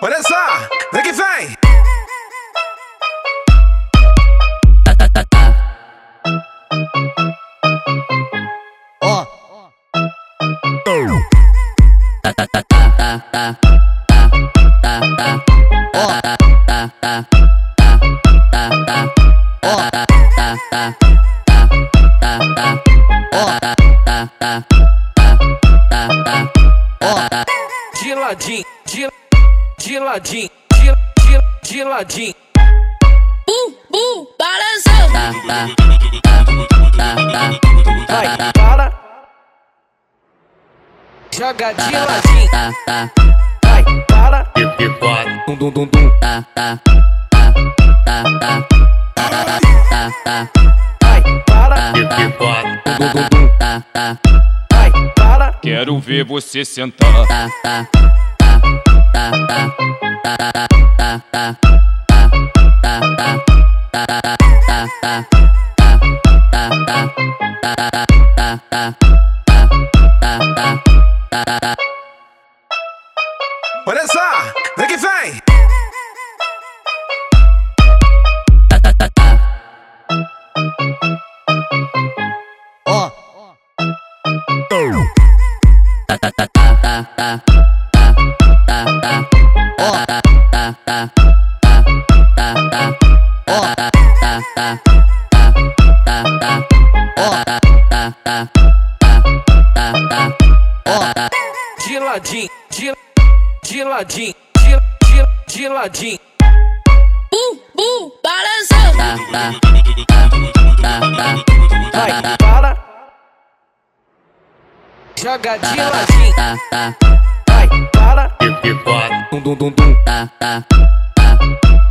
Olha só, vem que vem! Tá, tá, tá, tá. Ó. Tá, tá, tá, Ta ta ta ta ta ta ta ta. tá, Ta ta ta ta ta ta ta ta. Tá, Ta ta ta ta ta ta ta ta. tá. Ó. De ladinho ladinho, de, de, de ladinho. Bum, bum, balançou. Tá, tá, tá, tá, tá, tá, tá. Para. Joga de ladinho. Tá, tá, tá, tá. E, e, para. Dum, dum, dum, dum. Tá, tá, tá, tá, tá, tá, tá, tá, tá. Vai, para. E, e, para. Dum, dum, dum, dum. Tá, tá. Vai, para. Quero ver você sentar. Tá, tá, tá, tá, tá. Olha só, vem que vem! tá, tá, tá, tá, tá, tá, tá, tá, tá, tá, tá, tá, de ladinho, de, de ladinho, de, de, de ladinho. Bum, bum, balançou. Tá, tá, tá, tá, tá, tá, para. Joga de ladinho. Tá, tá, tá, para. Dum, dum, dum, dum. Tá, tá.